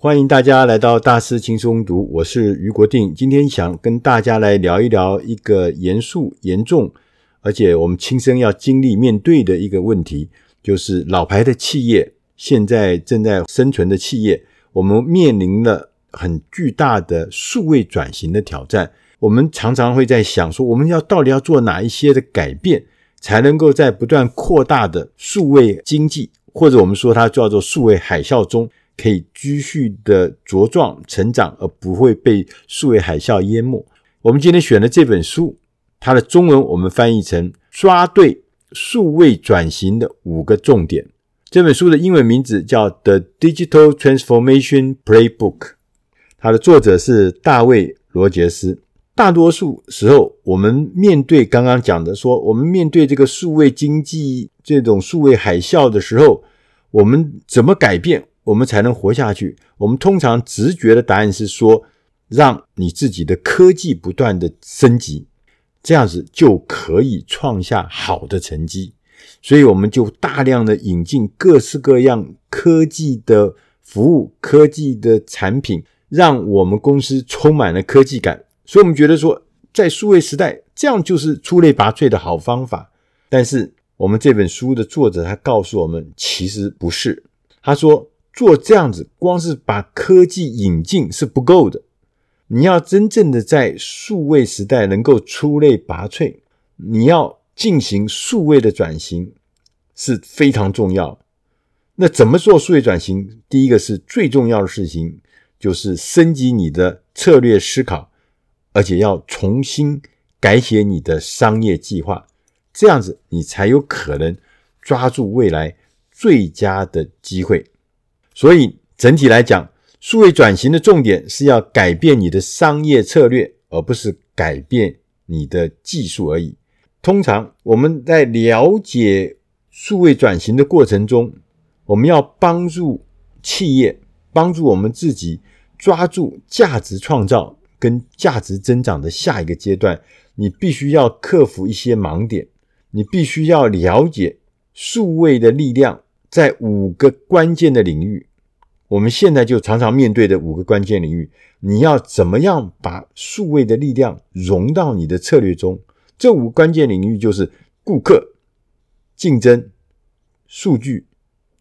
欢迎大家来到大师轻松读，我是余国定。今天想跟大家来聊一聊一个严肃、严重，而且我们亲身要经历面对的一个问题，就是老牌的企业，现在正在生存的企业，我们面临了很巨大的数位转型的挑战。我们常常会在想说，我们要到底要做哪一些的改变，才能够在不断扩大的数位经济，或者我们说它叫做数位海啸中，可以继续的茁壮成长，而不会被数位海啸淹没。我们今天选的这本书，它的中文我们翻译成“抓对数位转型的五个重点”。这本书的英文名字叫《The Digital Transformation Playbook》，它的作者是大卫·罗杰斯。大多数时候，我们面对刚刚讲的说，我们面对这个数位经济这种数位海啸的时候，我们怎么改变？我们才能活下去。我们通常直觉的答案是说，让你自己的科技不断的升级，这样子就可以创下好的成绩。所以我们就大量的引进各式各样科技的服务、科技的产品，让我们公司充满了科技感。所以我们觉得说，在数位时代，这样就是出类拔萃的好方法。但是我们这本书的作者他告诉我们，其实不是。他说，做这样子，光是把科技引进是不够的。你要真正的在数位时代能够出类拔萃，你要进行数位的转型是非常重要。那怎么做数位转型？第一个是最重要的事情，就是升级你的策略思考，而且要重新改写你的商业计划，这样子你才有可能抓住未来最佳的机会。所以整体来讲，数位转型的重点是要改变你的商业策略，而不是改变你的技术而已。通常我们在了解数位转型的过程中，我们要帮助企业，帮助我们自己抓住价值创造跟价值增长的下一个阶段。你必须要克服一些盲点，你必须要了解数位的力量在五个关键的领域。我们现在就常常面对的五个关键领域，你要怎么样把数位的力量融到你的策略中？这五个关键领域就是顾客、竞争、数据、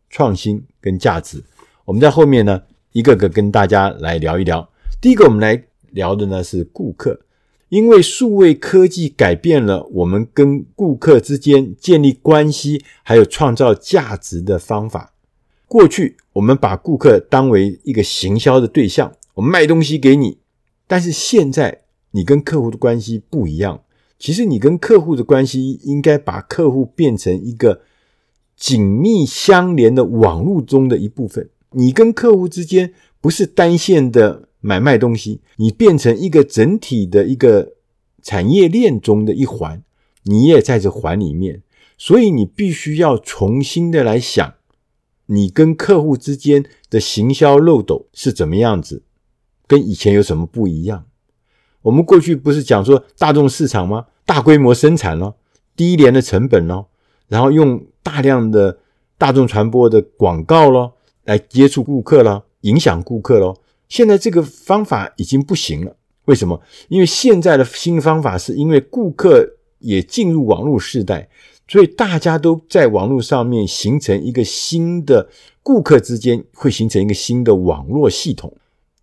创新跟价值。我们在后面呢，一个个跟大家来聊一聊。第一个，我们来聊的呢是顾客，因为数位科技改变了我们跟顾客之间建立关系，还有创造价值的方法。过去我们把顾客当为一个行销的对象，我们卖东西给你。但是现在你跟客户的关系不一样，其实你跟客户的关系应该把客户变成一个紧密相连的网络中的一部分。你跟客户之间不是单线的买卖东西，你变成一个整体的一个产业链中的一环，你也在这环里面，所以你必须要重新的来想。你跟客户之间的行销漏斗是怎么样子？跟以前有什么不一样？我们过去不是讲说大众市场吗？大规模生产咯，低廉的成本咯，然后用大量的大众传播的广告咯，来接触顾客咯，影响顾客咯。现在这个方法已经不行了。为什么？因为现在的新方法是因为顾客也进入网络时代。所以大家都在网络上面形成一个新的顾客之间会形成一个新的网络系统。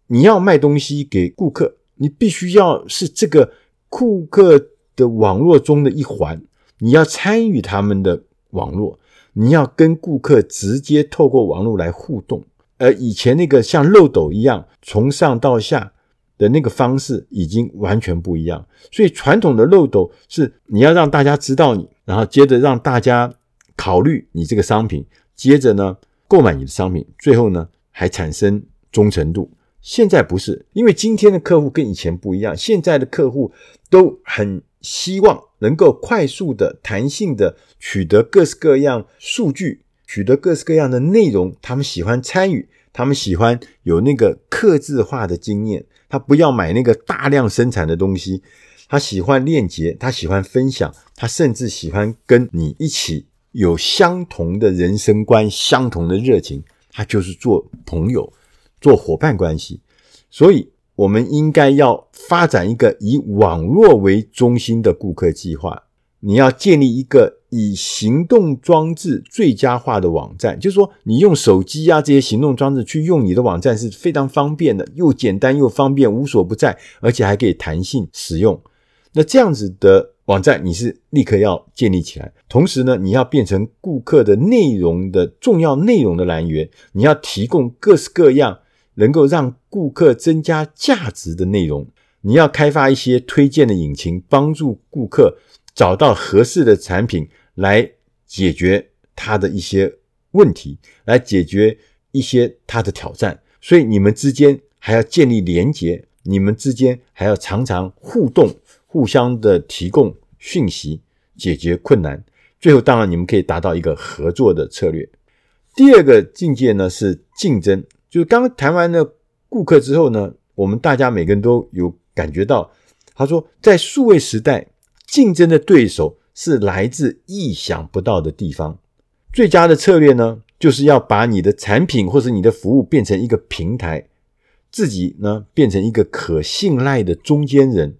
你要卖东西给顾客，你必须要是这个顾客的网络中的一环，你要参与他们的网络，你要跟顾客直接透过网络来互动。而以前那个像漏斗一样从上到下的那个方式已经完全不一样。所以传统的漏斗是你要让大家知道你。然后接着让大家考虑你这个商品，接着呢购买你的商品，最后呢还产生忠诚度。现在不是，因为今天的客户跟以前不一样，现在的客户都很希望能够快速的、弹性的取得各式各样数据，取得各式各样的内容。他们喜欢参与，他们喜欢有那个客制化的经验，他不要买那个大量生产的东西。他喜欢链接，他喜欢分享，他甚至喜欢跟你一起有相同的人生观、相同的热情。他就是做朋友，做伙伴关系。所以，我们应该要发展一个以网络为中心的顾客计划。你要建立一个以行动装置最佳化的网站，就是说，你用手机啊这些行动装置去用你的网站是非常方便的，又简单又方便，无所不在，而且还可以弹性使用。那这样子的网站，你是立刻要建立起来。同时呢，你要变成顾客的内容的重要内容的来源，你要提供各式各样能够让顾客增加价值的内容。你要开发一些推荐的引擎，帮助顾客。找到合适的产品来解决他的一些问题，来解决一些他的挑战。所以你们之间还要建立连结，你们之间还要常常互动，互相的提供讯息，解决困难。最后，当然你们可以达到一个合作的策略。第二个境界呢是竞争，就是刚刚谈完了顾客之后呢，我们大家每个人都有感觉到，他说在数位时代。竞争的对手是来自意想不到的地方。最佳的策略呢，就是要把你的产品或是你的服务变成一个平台，自己呢变成一个可信赖的中间人。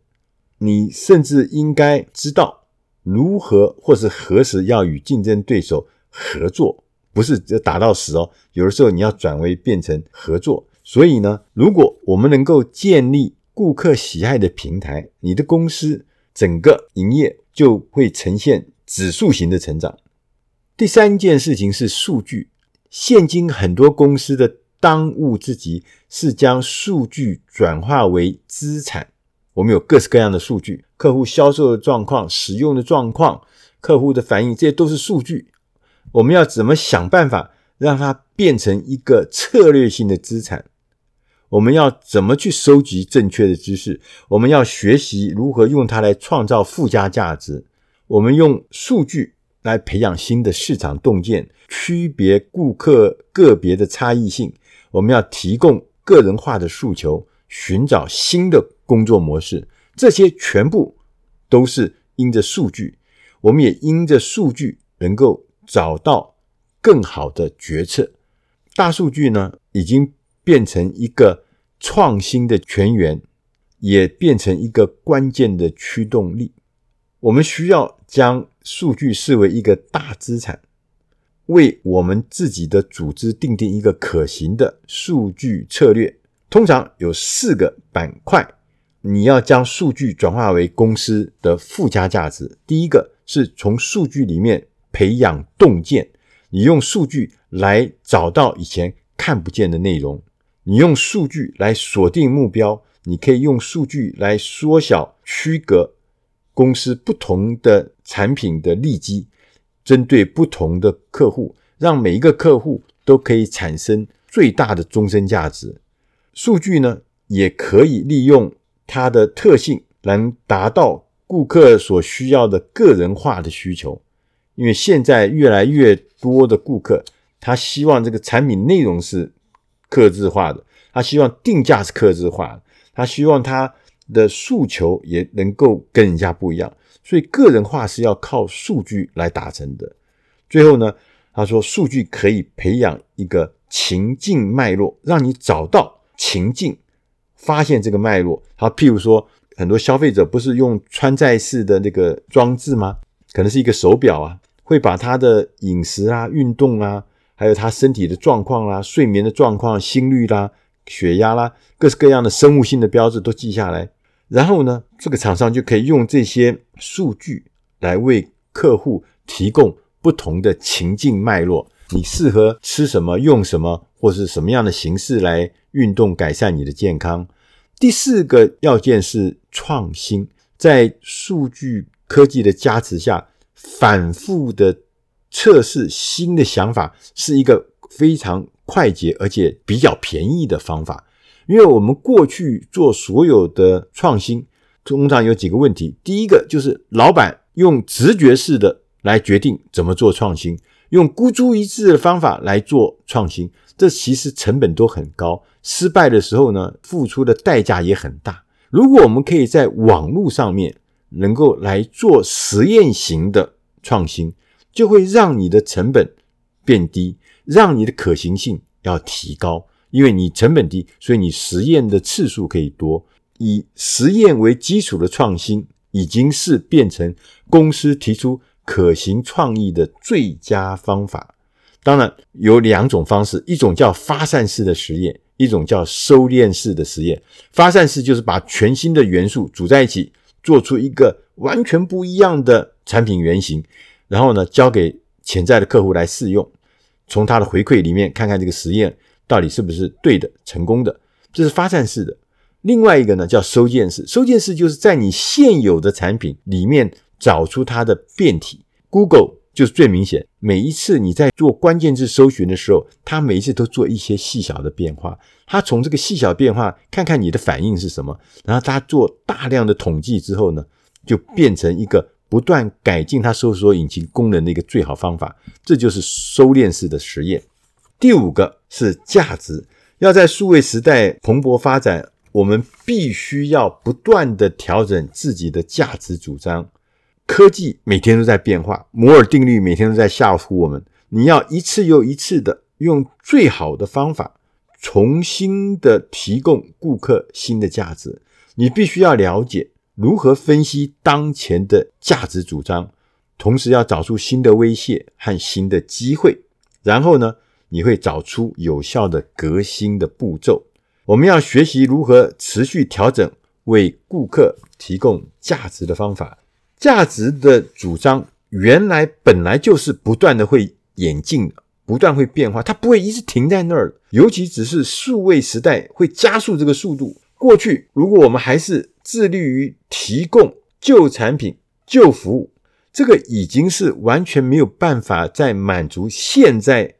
你甚至应该知道如何或是何时要与竞争对手合作，不是就打到死哦。有的时候你要转为变成合作。所以呢，如果我们能够建立顾客喜爱的平台，你的公司，整个营业就会呈现指数型的成长。第三件事情是数据。现今很多公司的当务之急是将数据转化为资产。我们有各式各样的数据，客户销售的状况、使用的状况、客户的反应，这些都是数据。我们要怎么想办法让它变成一个策略性的资产？我们要怎么去收集正确的知识？我们要学习如何用它来创造附加价值。我们用数据来培养新的市场洞见，区别顾客个别的差异性。我们要提供个人化的诉求，寻找新的工作模式。这些全部都是因着数据，我们也因着数据能够找到更好的决策。大数据呢，已经变成一个。创新的泉源，也变成一个关键的驱动力。我们需要将数据视为一个大资产，为我们自己的组织订定一个可行的数据策略。通常有四个板块，你要将数据转化为公司的附加价值。第一个是从数据里面培养洞见，你用数据来找到以前看不见的内容。你用数据来锁定目标，你可以用数据来缩小区隔公司不同的产品的利基，针对不同的客户，让每一个客户都可以产生最大的终身价值。数据呢，也可以利用它的特性，来达到顾客所需要的个人化的需求。因为现在越来越多的顾客，他希望这个产品内容是。克制化的，他希望定价是克制化的，他希望他的诉求也能够跟人家不一样，所以个人化是要靠数据来达成的。最后呢，他说数据可以培养一个情境脉络，让你找到情境，发现这个脉络。好，譬如说，很多消费者不是用穿戴式的那个装置吗？可能是一个手表啊，会把他的饮食啊、运动啊。还有他身体的状况啦、睡眠的状况、心率啦、血压啦，各式各样的生物性的标志都记下来。然后呢，这个厂商就可以用这些数据来为客户提供不同的情境脉络。你适合吃什么、用什么，或是什么样的形式来运动，改善你的健康。第四个要件是创新，在数据科技的加持下，反复的。测试新的想法是一个非常快捷而且比较便宜的方法，因为我们过去做所有的创新，通常有几个问题。第一个就是老板用直觉式的来决定怎么做创新，用孤注一掷的方法来做创新，这其实成本都很高，失败的时候呢，付出的代价也很大。如果我们可以在网络上面能够来做实验型的创新，就会让你的成本变低，让你的可行性要提高，因为你成本低，所以你实验的次数可以多。以实验为基础的创新，已经是变成公司提出可行创意的最佳方法。当然有两种方式，一种叫发散式的实验，一种叫收敛式的实验。发散式就是把全新的元素组在一起，做出一个完全不一样的产品原型，然后呢，交给潜在的客户来试用，从他的回馈里面看看这个实验。到底是不是对的、成功的？这是发散式的。另外一个呢，叫收件式。收件式就是在你现有的产品里面找出它的变体。Google 就是最明显，每一次你在做关键字搜寻的时候，它每一次都做一些细小的变化。它从这个细小变化看看你的反应是什么，然后它做大量的统计之后呢，就变成一个不断改进它搜索引擎功能的一个最好方法。这就是收敛式的实验。第五个是价值，要在数位时代蓬勃发展，我们必须要不断地调整自己的价值主张。科技每天都在变化，摩尔定律每天都在吓唬我们。你要一次又一次的用最好的方法，重新的提供顾客新的价值。你必须要了解如何分析当前的价值主张，同时要找出新的威胁和新的机会，然后呢，你会找出有效的革新的步骤。我们要学习如何持续调整为顾客提供价值的方法。价值的主张原来本来就是不断的会演进的，不断会变化，它不会一直停在那儿。尤其只是数位时代会加速这个速度。过去如果我们还是致力于提供旧产品、旧服务，这个已经是完全没有办法再满足现在。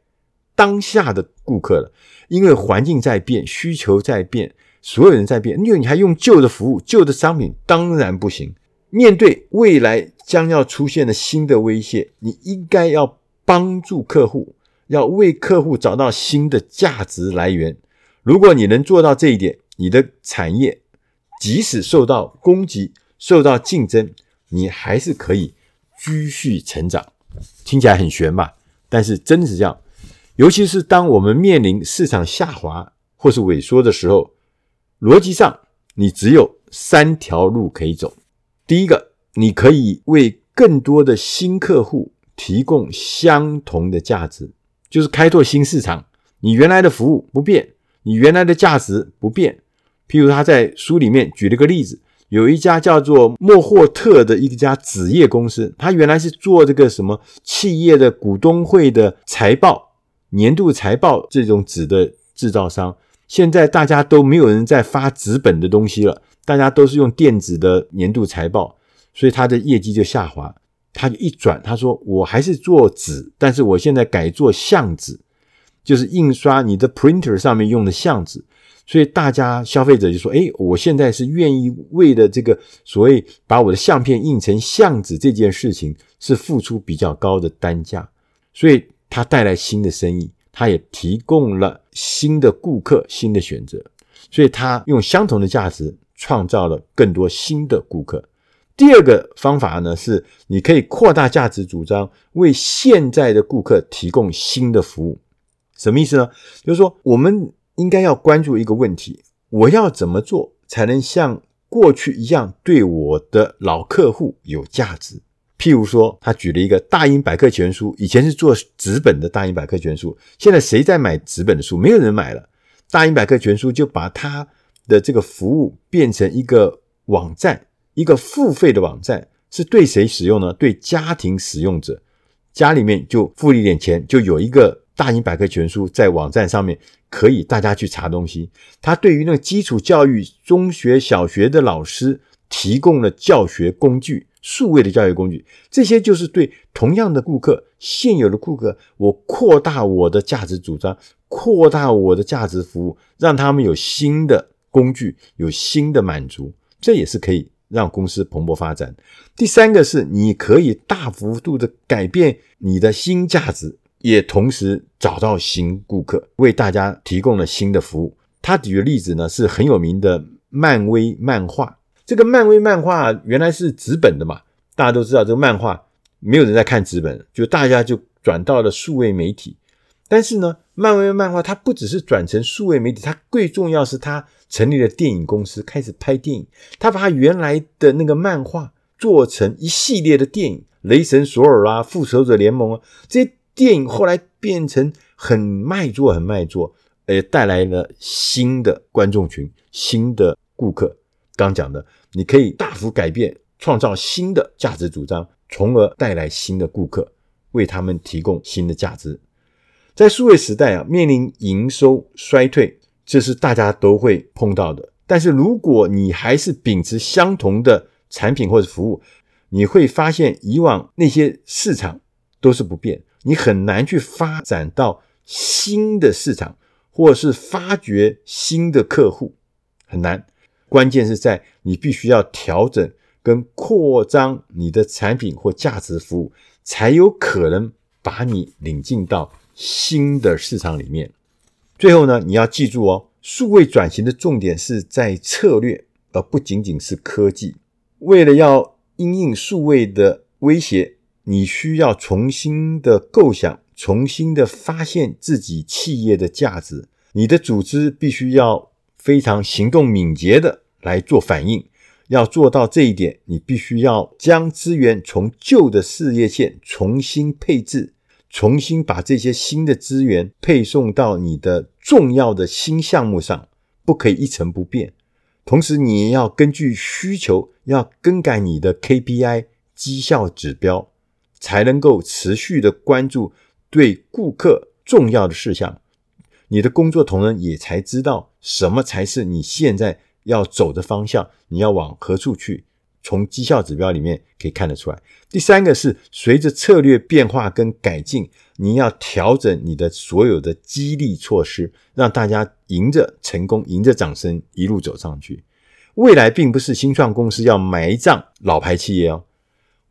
当下的顾客了，因为环境在变，需求在变，所有人在变，因为你还用旧的服务、旧的商品，当然不行。面对未来将要出现的新的威胁，你应该要帮助客户，要为客户找到新的价值来源。如果你能做到这一点，你的产业即使受到攻击、受到竞争，你还是可以继续成长。听起来很玄吧？但是真的是这样。尤其是当我们面临市场下滑或是萎缩的时候，逻辑上你只有三条路可以走。第一个，你可以为更多的新客户提供相同的价值，就是开拓新市场。你原来的服务不变，你原来的价值不变。譬如他在书里面举了个例子，有一家叫做莫霍特的一家纸业公司，他原来是做这个什么企业的股东会的财报。年度财报这种纸的制造商，现在大家都没有人在发纸本的东西了，大家都是用电子的年度财报，所以他的业绩就下滑。他就一转，他说：“我还是做纸，但是我现在改做相纸，就是印刷你的 printer 上面用的相纸。”所以大家消费者就说：“诶，我现在是愿意为了这个所谓把我的相片印成相纸这件事情，是付出比较高的单价。”所以。它带来新的生意，它也提供了新的顾客、新的选择，所以它用相同的价值创造了更多新的顾客。第二个方法呢，是你可以扩大价值主张，为现在的顾客提供新的服务。什么意思呢？就是说，我们应该要关注一个问题：我要怎么做才能像过去一样对我的老客户有价值？譬如说，他举了一个大英百科全书，以前是做纸本的大英百科全书，现在谁在买纸本的书？没有人买了。大英百科全书就把它的这个服务变成一个网站，一个付费的网站，是对谁使用呢？对家庭使用者，家里面就付一点钱，就有一个大英百科全书在网站上面，可以大家去查东西。他对于那个基础教育、中学、小学的老师提供了教学工具。数位的教学工具，这些就是对同样的顾客、现有的顾客，我扩大我的价值主张，扩大我的价值服务，让他们有新的工具，有新的满足，这也是可以让公司蓬勃发展。第三个是，你可以大幅度的改变你的新价值，也同时找到新顾客，为大家提供了新的服务。他举的例子呢，是很有名的漫威漫画。这个漫威漫画原来是纸本的嘛，大家都知道这个漫画没有人在看纸本，就大家就转到了数位媒体。但是呢，漫威漫画它不只是转成数位媒体，它最重要是它成立了电影公司，开始拍电影。它把它原来的那个漫画做成一系列的电影，《雷神索尔》啊，《复仇者联盟》啊，这些电影后来变成很卖座，很卖座，呃，带来了新的观众群、新的顾客。刚讲的，你可以大幅改变，创造新的价值主张，从而带来新的顾客，为他们提供新的价值。在数位时代啊，面临营收衰退，这是大家都会碰到的。但是如果你还是秉持相同的产品或者服务，你会发现以往那些市场都是不变，你很难去发展到新的市场，或者是发掘新的客户，很难。关键是在你必须要调整跟扩张你的产品或价值服务，才有可能把你领进到。新的市场里面，最后呢，你要记住哦，数位转型的重点是在策略，而不仅仅是科技。为了要因应数位的威胁，你需要重新的构想，重新的发现自己企业的价值。你的组织必须要非常行动敏捷的来做反应。要做到这一点，你必须要将资源从旧的事业线重新配置。重新把这些新的资源配送到你的重要的新项目上，不可以一成不变。同时，你也要根据需求，要更改你的 KPI 绩效指标，才能够持续的关注对顾客重要的事项。你的工作同仁也才知道什么才是你现在要走的方向，你要往何处去。从绩效指标里面可以看得出来。第三个是随着策略变化跟改进，你要调整你的所有的激励措施，让大家迎着成功、迎着掌声一路走上去。未来并不是新创公司要埋葬老牌企业哦，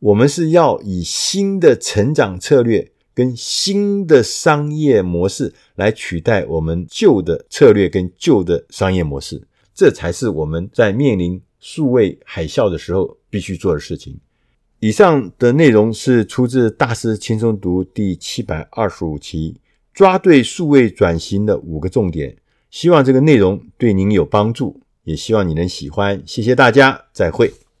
我们是要以新的成长策略跟新的商业模式来取代我们旧的策略跟旧的商业模式，这才是我们在面临。数位海啸的时候必须做的事情。以上的内容是出自《大师轻松读》第七百二十五期，抓对数位转型的五个重点。希望这个内容对您有帮助，也希望你能喜欢。谢谢大家，再会。